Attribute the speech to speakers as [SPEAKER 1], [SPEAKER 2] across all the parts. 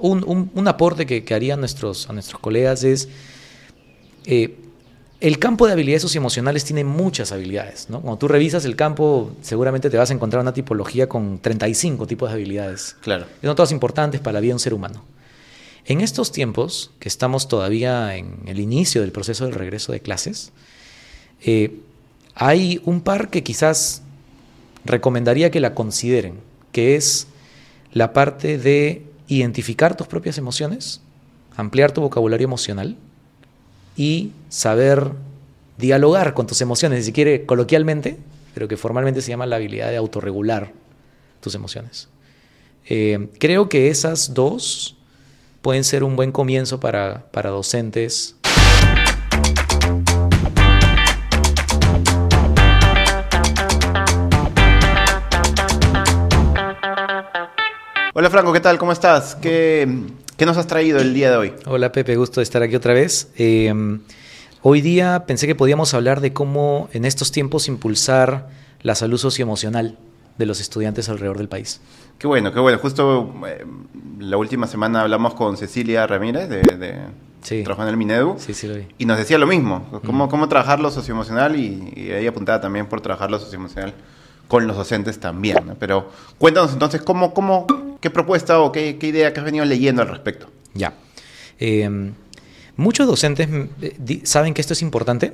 [SPEAKER 1] un, aporte que, que haría a nuestros, a nuestros colegas es, eh, el campo de habilidades socioemocionales tiene muchas habilidades. ¿no? Cuando tú revisas el campo, seguramente te vas a encontrar una tipología con 35 tipos de habilidades.
[SPEAKER 2] Claro.
[SPEAKER 1] Y son todas importantes para la vida de un ser humano. En estos tiempos, que estamos todavía en el inicio del proceso del regreso de clases, eh, hay un par que quizás recomendaría que la consideren, que es la parte de identificar tus propias emociones, ampliar tu vocabulario emocional y saber dialogar con tus emociones, si quiere coloquialmente, pero que formalmente se llama la habilidad de autorregular tus emociones. Eh, creo que esas dos pueden ser un buen comienzo para, para docentes
[SPEAKER 2] Hola Franco, ¿qué tal? ¿Cómo estás? ¿Qué, nos has traído el día de hoy?
[SPEAKER 1] Hola Pepe, gusto de estar aquí otra vez. Eh, hoy día pensé que podíamos hablar de cómo en estos tiempos impulsar la salud socioemocional de los estudiantes alrededor del país.
[SPEAKER 2] Qué bueno, qué bueno. Justo eh, la última semana hablamos con Cecilia Ramírez de, de en el Minedu.
[SPEAKER 1] Sí, sí lo vi.
[SPEAKER 2] Y nos decía lo mismo, cómo, cómo trabajar lo socioemocional y, y ella apuntaba también por trabajar lo socioemocional con los docentes también. Pero cuéntanos entonces, ¿cómo, cómo, ¿qué propuesta o qué, idea que has venido leyendo al respecto?
[SPEAKER 1] Ya. Em, muchos docentes eh, saben que esto es importante,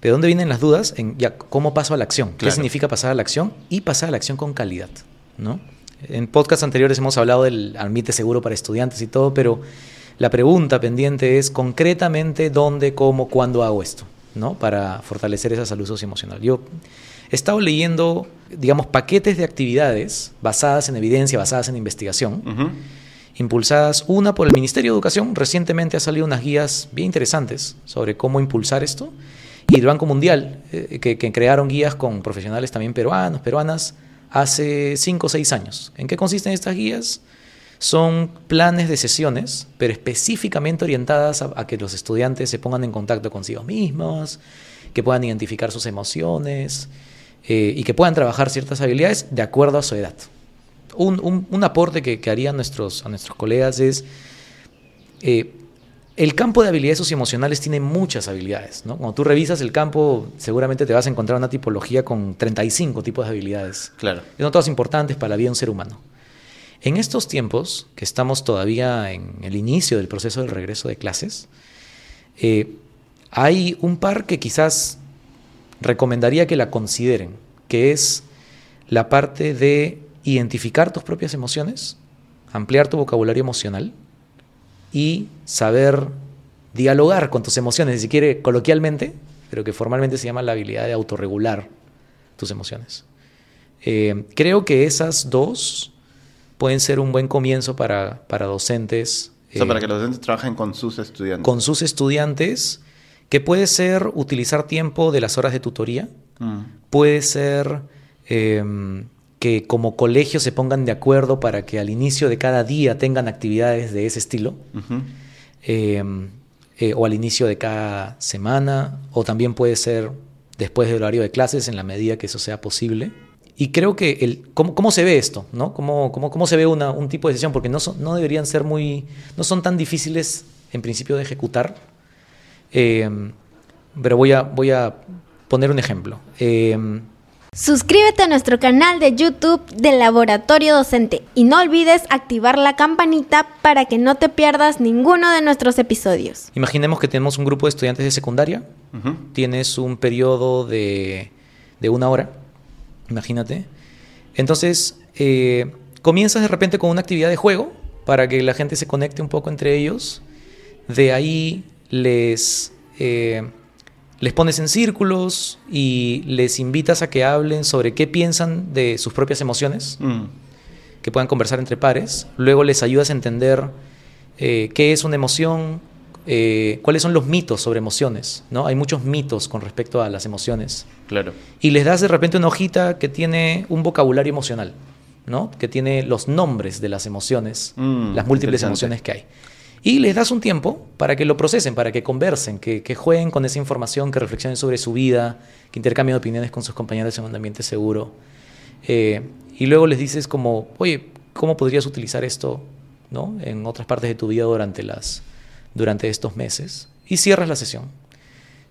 [SPEAKER 1] pero ¿dónde vienen las dudas? En ya, ¿cómo paso a la acción? ¿Qué significa pasar a la acción? Y pasar a la acción con calidad, ¿no? En podcasts anteriores hemos hablado del ambiente seguro para estudiantes y todo, pero la pregunta pendiente es concretamente dónde, cómo, cuándo hago esto, ¿no? Para fortalecer esa salud socioemocional. Yo he estado leyendo, digamos, paquetes de actividades basadas en evidencia, basadas en investigación, impulsadas una por el Ministerio de Educación. Recientemente ha salido unas guías bien interesantes sobre cómo impulsar esto. Y el Banco Mundial, eh, que, crearon guías con profesionales también peruanos, peruanas, hace cinco o seis años. ¿En qué consisten estas guías? Son planes de sesiones, pero específicamente orientadas a, a que los estudiantes se pongan en contacto consigo mismos, que puedan identificar sus emociones, eh, y que puedan trabajar ciertas habilidades de acuerdo a su edad. Un, un, aporte que, que, haría a nuestros, a nuestros colegas es, eh, el campo de habilidades socioemocionales tiene muchas habilidades. ¿no? Cuando tú revisas el campo, seguramente te vas a encontrar una tipología con 35 tipos de habilidades.
[SPEAKER 2] Claro.
[SPEAKER 1] Y son todas importantes para la vida de un ser humano. En estos tiempos, que estamos todavía en el inicio del proceso del regreso de clases, eh, hay un par que quizás recomendaría que la consideren, que es la parte de identificar tus propias emociones, ampliar tu vocabulario emocional y saber dialogar con tus emociones, si quiere coloquialmente, pero que formalmente se llama la habilidad de autorregular tus emociones. Eh, creo que esas dos pueden ser un buen comienzo para, para docentes.
[SPEAKER 2] O sea, para eh, que los docentes trabajen con sus estudiantes.
[SPEAKER 1] Con sus estudiantes que puede ser utilizar tiempo de las horas de tutoría, mm. puede ser em, que como colegio se pongan de acuerdo para que al inicio de cada día tengan actividades de ese estilo, em, eh, o al inicio de cada semana, o también puede ser después del horario de clases en la medida que eso sea posible. Y creo que el, ¿cómo, se ve esto? ¿no? ¿Cómo, cómo, cómo se ve una, un tipo de decisión? Porque no, no deberían ser muy, no son tan difíciles en principio de ejecutar, Em, pero voy a, voy a poner un ejemplo. Em,
[SPEAKER 3] Suscríbete a nuestro canal de YouTube del Laboratorio Docente y no olvides activar la campanita para que no te pierdas ninguno de nuestros episodios.
[SPEAKER 1] Imaginemos que tenemos un grupo de estudiantes de secundaria, tienes un periodo de, de, una hora, imagínate. Entonces, eh, comienzas de repente con una actividad de juego para que la gente se conecte un poco entre ellos. De ahí les, eh, les pones en círculos y les invitas a que hablen sobre qué piensan de sus propias emociones, mm. que puedan conversar entre pares. Luego les ayudas a entender eh, qué es una emoción, eh, cuáles son los mitos sobre emociones. ¿no? Hay muchos mitos con respecto a las emociones.
[SPEAKER 2] Claro.
[SPEAKER 1] Y les das de repente una hojita que tiene un vocabulario emocional. ¿no? que tiene los nombres de las emociones, mm, las múltiples emociones que hay. Y les das un tiempo para que lo procesen, para que conversen, que, jueguen con esa información, que reflexionen sobre su vida, que intercambien opiniones con sus compañeros en un ambiente seguro. Eh, y luego les dices como, oye, ¿cómo podrías utilizar esto ¿no? En otras partes de tu vida durante, las, durante estos meses y cierras la sesión.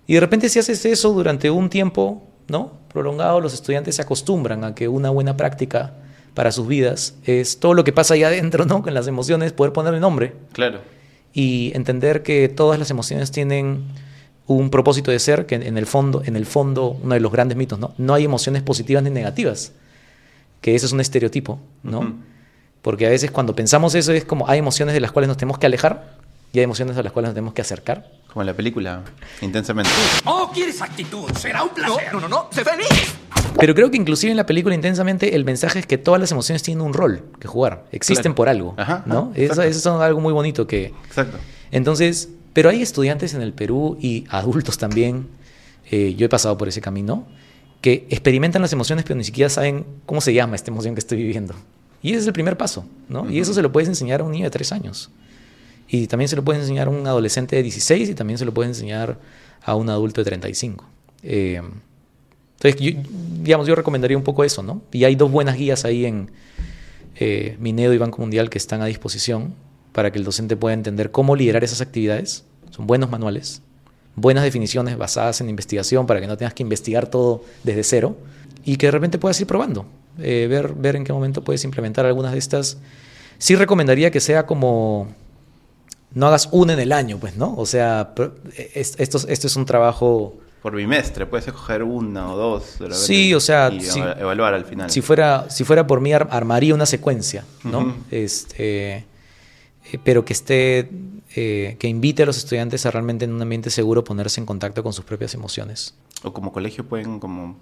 [SPEAKER 1] Y de repente si haces eso durante un tiempo, ¿no? Prolongado, los estudiantes se acostumbran a que una buena práctica para sus vidas es todo lo que pasa ahí adentro, ¿no? Con las emociones, poder ponerle nombre.
[SPEAKER 2] Claro.
[SPEAKER 1] Y entender que todas las emociones tienen un propósito de ser, que en el fondo, en el fondo, uno de los grandes mitos, ¿no? No hay emociones positivas ni negativas. Que ese es un estereotipo, ¿no? Porque a veces cuando pensamos eso es como hay emociones de las cuales nos tenemos que alejar y hay emociones a las cuales nos tenemos que acercar.
[SPEAKER 2] Como en la película, intensamente.
[SPEAKER 4] Oh, ¿quieres actitud? Será un placer. No, no, no, sé feliz.
[SPEAKER 1] Pero creo que inclusive en la película intensamente el mensaje es que todas las emociones tienen un rol que jugar, existen por algo,
[SPEAKER 2] Ajá,
[SPEAKER 1] ¿no?
[SPEAKER 2] ajá,
[SPEAKER 1] eso,
[SPEAKER 2] exacto.
[SPEAKER 1] eso es algo muy bonito que...
[SPEAKER 2] Exacto.
[SPEAKER 1] Entonces, pero hay estudiantes en el Perú y adultos también, eh, yo he pasado por ese camino, que experimentan las emociones pero ni siquiera saben cómo se llama esta emoción que estoy viviendo. Y ese es el primer paso, ¿no? Y eso se lo puedes enseñar a un niño de tres años. Y también se lo puedes enseñar a un adolescente de 16 y también se lo puedes enseñar a un adulto de 35. Eh, entonces, digamos, yo recomendaría un poco eso, ¿no? Y hay dos buenas guías ahí en eh, Minedo y Banco Mundial que están a disposición para que el docente pueda entender cómo liderar esas actividades. Son buenos manuales, buenas definiciones basadas en investigación para que no tengas que investigar todo desde cero y que de repente puedas ir probando, eh, ver, ver en qué momento puedes implementar algunas de estas. Sí recomendaría que sea como no hagas una en el año, pues, ¿no? O sea, esto, esto es un trabajo,
[SPEAKER 2] Por bimestre, puedes escoger una o dos. de repente,
[SPEAKER 1] Sí, o sea,
[SPEAKER 2] Y eva- evaluar al final.
[SPEAKER 1] si fuera, si fuera por mí, ar- armaría una secuencia, ¿no? Este, eh, pero que esté, eh, que invite a los estudiantes a realmente en un ambiente seguro ponerse en contacto con sus propias emociones.
[SPEAKER 2] O como colegio pueden como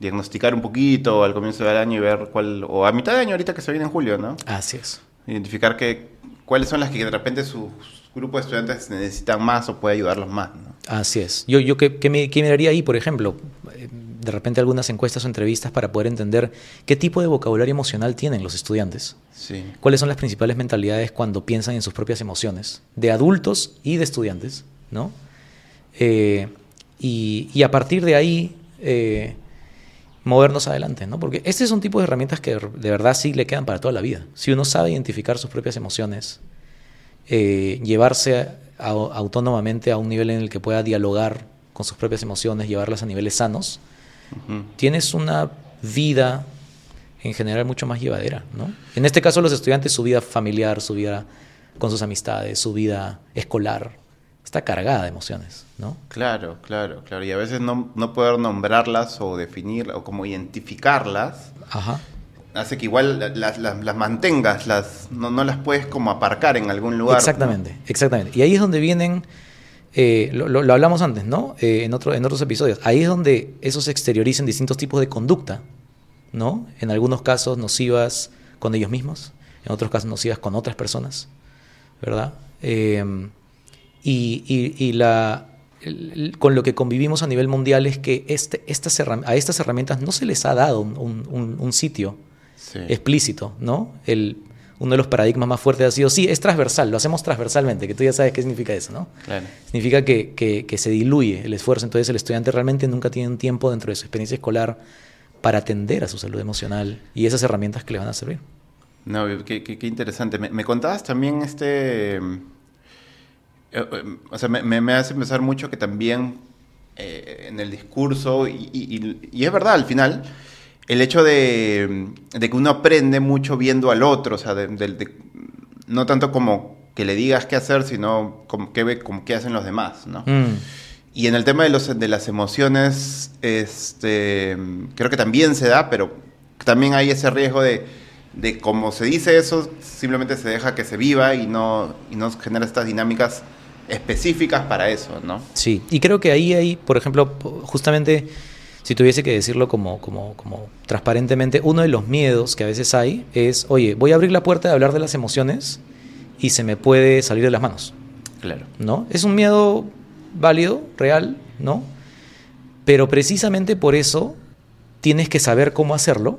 [SPEAKER 2] diagnosticar un poquito al comienzo del año y ver cuál... O a mitad de año ahorita que se viene en julio, ¿no?
[SPEAKER 1] Así es.
[SPEAKER 2] Identificar que, cuáles son las que de repente su grupo de estudiantes necesitan más o puede ayudarlos más, ¿no?
[SPEAKER 1] Así es. Yo, yo ¿qué, qué me, qué miraría ahí, por ejemplo? Eh, De repente algunas encuestas o entrevistas para poder entender qué tipo de vocabulario emocional tienen los estudiantes.
[SPEAKER 2] Sí.
[SPEAKER 1] cuáles son las principales mentalidades cuando piensan en sus propias emociones, de adultos y de estudiantes, ¿no? Eh, y, y a partir de ahí eh, movernos adelante, ¿no? Porque este es un tipo de herramientas que de verdad sí le quedan para toda la vida. Si uno sabe identificar sus propias emociones, eh, llevarse a- autónomamente a un nivel en el que pueda dialogar con sus propias emociones, llevarlas a niveles sanos, tienes una vida en general mucho más llevadera, ¿no? En este caso los estudiantes, su vida familiar, su vida con sus amistades, su vida escolar, está cargada de emociones, ¿no?
[SPEAKER 2] Claro, claro, claro. Y a veces no, no poder nombrarlas o definirlas o como identificarlas
[SPEAKER 1] Ajá.
[SPEAKER 2] hace que igual la- las, las, las mantengas, las, no, no las puedes como aparcar en algún lugar.
[SPEAKER 1] Exactamente, exactamente. Y ahí es donde vienen, eh, lo, lo- lo hablamos antes, ¿no? Eh, en, otro, en otros episodios. Ahí es donde eso se exterioriza en distintos tipos de conducta, ¿no? En algunos casos nocivas con ellos mismos, en otros casos nocivas con otras personas, ¿verdad? Eh, y y- y la, el- el- con lo que convivimos a nivel mundial es que este, estas a estas herramientas no se les ha dado un, un- un- un sitio
[SPEAKER 2] Sí.
[SPEAKER 1] explícito, ¿no? El, uno de los paradigmas más fuertes ha sido, sí, es transversal, lo hacemos transversalmente, que tú ya sabes qué significa eso, ¿no?
[SPEAKER 2] Claro.
[SPEAKER 1] Significa que, que- que se diluye el esfuerzo, entonces el estudiante realmente nunca tiene un tiempo dentro de su experiencia escolar para atender a su salud emocional y esas herramientas que le van a servir.
[SPEAKER 2] No, qué, qué- qué interesante. Me, me contabas también este... eh, eh, o sea, me, me- hace pensar mucho que también eh, en el discurso, y, y- y- y es verdad al final, el hecho de, de que uno aprende mucho viendo al otro, o sea, de- no tanto como que le digas qué hacer, sino como qué, como qué hacen los demás, ¿no?
[SPEAKER 1] Mm,
[SPEAKER 2] Y en el tema de, los, de las emociones, este, creo que también se da, pero también hay ese riesgo de, de como se dice eso, simplemente se deja que se viva y no, y no genera estas dinámicas específicas para eso, ¿no?
[SPEAKER 1] Sí, y creo que ahí hay, por ejemplo, justamente, si tuviese que decirlo como, como, como transparentemente, uno de los miedos que a veces hay es, oye, voy a abrir la puerta de hablar de las emociones y se me puede salir de las manos.
[SPEAKER 2] Claro.
[SPEAKER 1] ¿no? Es un miedo válido, real, ¿no? Pero precisamente por eso tienes que saber cómo hacerlo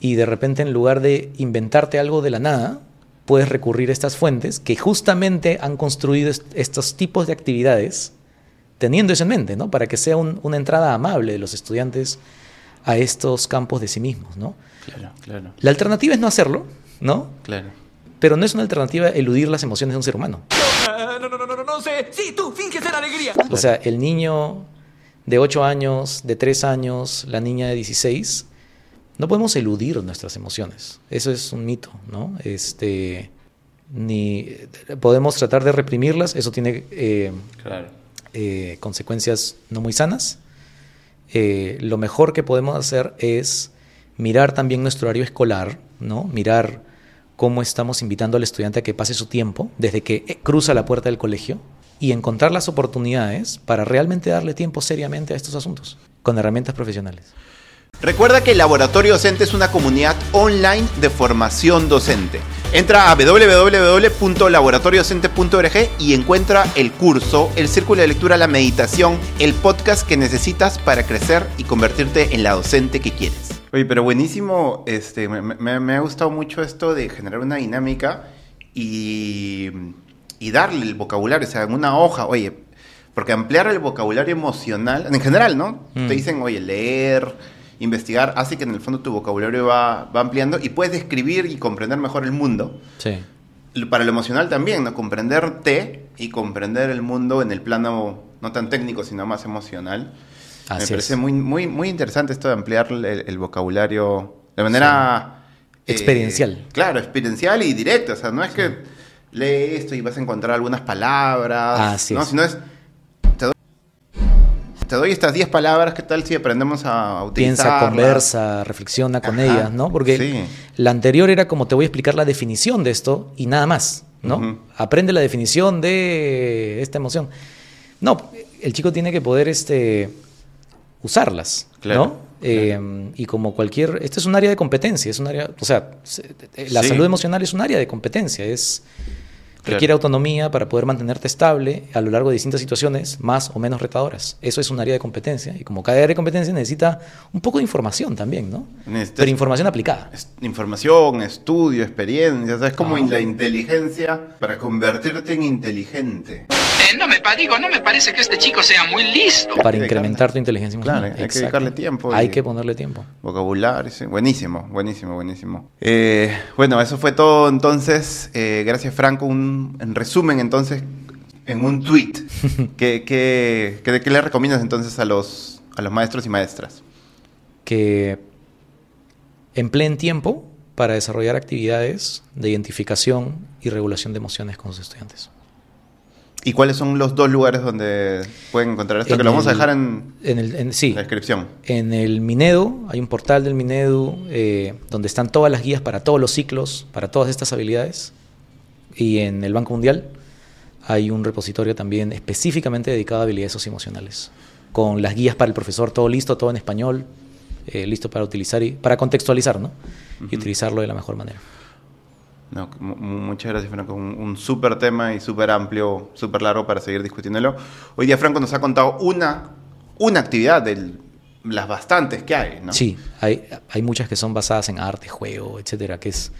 [SPEAKER 1] y de repente en lugar de inventarte algo de la nada, puedes recurrir a estas fuentes que justamente han construido est- estos tipos de actividades teniendo eso en mente, ¿no? Para que sea un- una entrada amable de los estudiantes a estos campos de sí mismos, ¿no?
[SPEAKER 2] Claro, claro,
[SPEAKER 1] La alternativa es no hacerlo, ¿no?
[SPEAKER 2] claro.
[SPEAKER 1] pero no es una alternativa eludir las emociones de un ser humano.
[SPEAKER 4] No, no, no, no, no, no sé. Sí, tú, finge ser alegría.
[SPEAKER 1] O sea, el niño de 8 años, de 3 años, la niña de 16, no podemos eludir nuestras emociones. Eso es un mito, ¿no? Este, ni podemos tratar de reprimirlas, eso tiene eh,
[SPEAKER 2] Claro.
[SPEAKER 1] eh, consecuencias no muy sanas. Eh, lo mejor que podemos hacer es mirar también nuestro horario escolar, ¿no? Mirar cómo estamos invitando al estudiante a que pase su tiempo desde que cruza la puerta del colegio y encontrar las oportunidades para realmente darle tiempo seriamente a estos asuntos con herramientas profesionales.
[SPEAKER 2] Recuerda que el Laboratorio Docente es una comunidad online de formación docente. Entra a www.laboratoriodocente.org y encuentra el curso, el círculo de lectura, la meditación, el podcast que necesitas para crecer y convertirte en la docente que quieres. Oye, pero buenísimo, este, me, me- me ha gustado mucho esto de generar una dinámica y, y darle el vocabulario, o sea, en una hoja, oye, porque ampliar el vocabulario emocional, en general, ¿no?
[SPEAKER 1] Mm.
[SPEAKER 2] Te dicen, oye, leer, investigar, hace que en el fondo tu vocabulario va, va ampliando y puedes describir y comprender mejor el mundo.
[SPEAKER 1] Sí.
[SPEAKER 2] Para lo emocional también, ¿no? Comprenderte y comprender el mundo en el plano no tan técnico, sino más emocional. Me
[SPEAKER 1] Así
[SPEAKER 2] parece
[SPEAKER 1] es.
[SPEAKER 2] muy, muy, muy interesante esto de ampliar el, el vocabulario de manera... eh,
[SPEAKER 1] Experiencial.
[SPEAKER 2] claro, experiencial y directa. O sea, no es que lee esto y vas a encontrar algunas palabras.
[SPEAKER 1] Así
[SPEAKER 2] ¿no?
[SPEAKER 1] es.
[SPEAKER 2] Sino es... Te doy, estas 10 palabras, ¿qué tal si aprendemos a utilizarlas?
[SPEAKER 1] Piensa, conversa, reflexiona con
[SPEAKER 2] Ajá,
[SPEAKER 1] ellas, ¿no? Porque
[SPEAKER 2] sí.
[SPEAKER 1] la anterior era como te voy a explicar la definición de esto y nada más, ¿no? Aprende la definición de esta emoción. No, el chico tiene que poder este, usarlas,
[SPEAKER 2] Claro,
[SPEAKER 1] ¿no? Eh, y como cualquier, esto es un área de competencia, es un área, o sea, se- la
[SPEAKER 2] Sí.
[SPEAKER 1] salud emocional es un área de competencia, es
[SPEAKER 2] Claro.
[SPEAKER 1] requiere autonomía para poder mantenerte estable a lo largo de distintas situaciones más o menos retadoras. Eso es un área de competencia y como cada área de competencia necesita un poco de información también, ¿no?
[SPEAKER 2] Necesitas-
[SPEAKER 1] Pero información aplicada.
[SPEAKER 2] Es- información, estudio, experiencia, o sea, es como la inteligencia para convertirte en inteligente.
[SPEAKER 5] Eh, no me digo, no me parece que este chico sea muy listo.
[SPEAKER 1] Para incrementar tu inteligencia
[SPEAKER 2] Claro, hay que dedicarle tiempo
[SPEAKER 1] Hay que ponerle tiempo.
[SPEAKER 2] Vocabulario, sí. buenísimo, buenísimo, buenísimo. Eh, bueno, eso fue todo entonces. Eh, gracias Franco. Un, en resumen entonces, en un tweet, ¿qué, qué, qué- qué le recomiendas entonces a los, a los maestros y maestras?
[SPEAKER 1] Que empleen tiempo para desarrollar actividades de identificación y regulación de emociones con sus estudiantes.
[SPEAKER 2] ¿Y cuáles son los dos lugares donde pueden encontrar esto?
[SPEAKER 1] En
[SPEAKER 2] que lo vamos a dejar en
[SPEAKER 1] En el, en- sí,
[SPEAKER 2] la descripción.
[SPEAKER 1] En el Minedu, hay un portal del Minedu eh, donde están todas las guías para todos los ciclos, para todas estas habilidades. Y en el Banco Mundial hay un repositorio también específicamente dedicado a habilidades socioemocionales, con las guías para el profesor, todo listo, todo en español, eh, listo para utilizar y para contextualizar, ¿no? Y utilizarlo de la mejor manera.
[SPEAKER 2] No, mu- mu- muchas gracias, Franco. Un, un súper tema y súper amplio, súper largo para seguir discutiéndolo. Hoy día Franco nos ha contado una, una actividad de las bastantes que hay, ¿no?
[SPEAKER 1] Sí, hay, hay muchas que son basadas en arte, juego, etcétera, que es,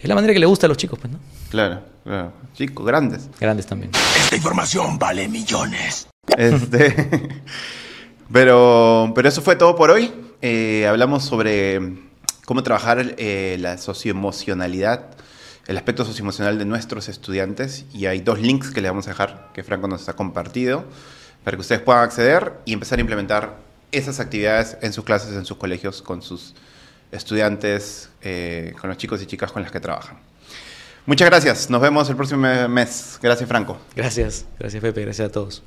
[SPEAKER 1] es la manera que le gusta a los chicos, pues, ¿no?
[SPEAKER 2] Claro, claro. Chicos, grandes.
[SPEAKER 1] Grandes también.
[SPEAKER 4] Esta información vale millones.
[SPEAKER 2] Este, pero, pero eso fue todo por hoy. Eh, hablamos sobre cómo trabajar eh, la socioemocionalidad, el aspecto socioemocional de nuestros estudiantes. Y hay dos links que le vamos a dejar que Franco nos ha compartido para que ustedes puedan acceder y empezar a implementar esas actividades en sus clases, en sus colegios, con sus estudiantes, eh, con los chicos y chicas con las que trabajan. Muchas gracias. Nos vemos el próximo mes. Gracias, Franco.
[SPEAKER 1] Gracias, gracias Pepe, gracias a todos.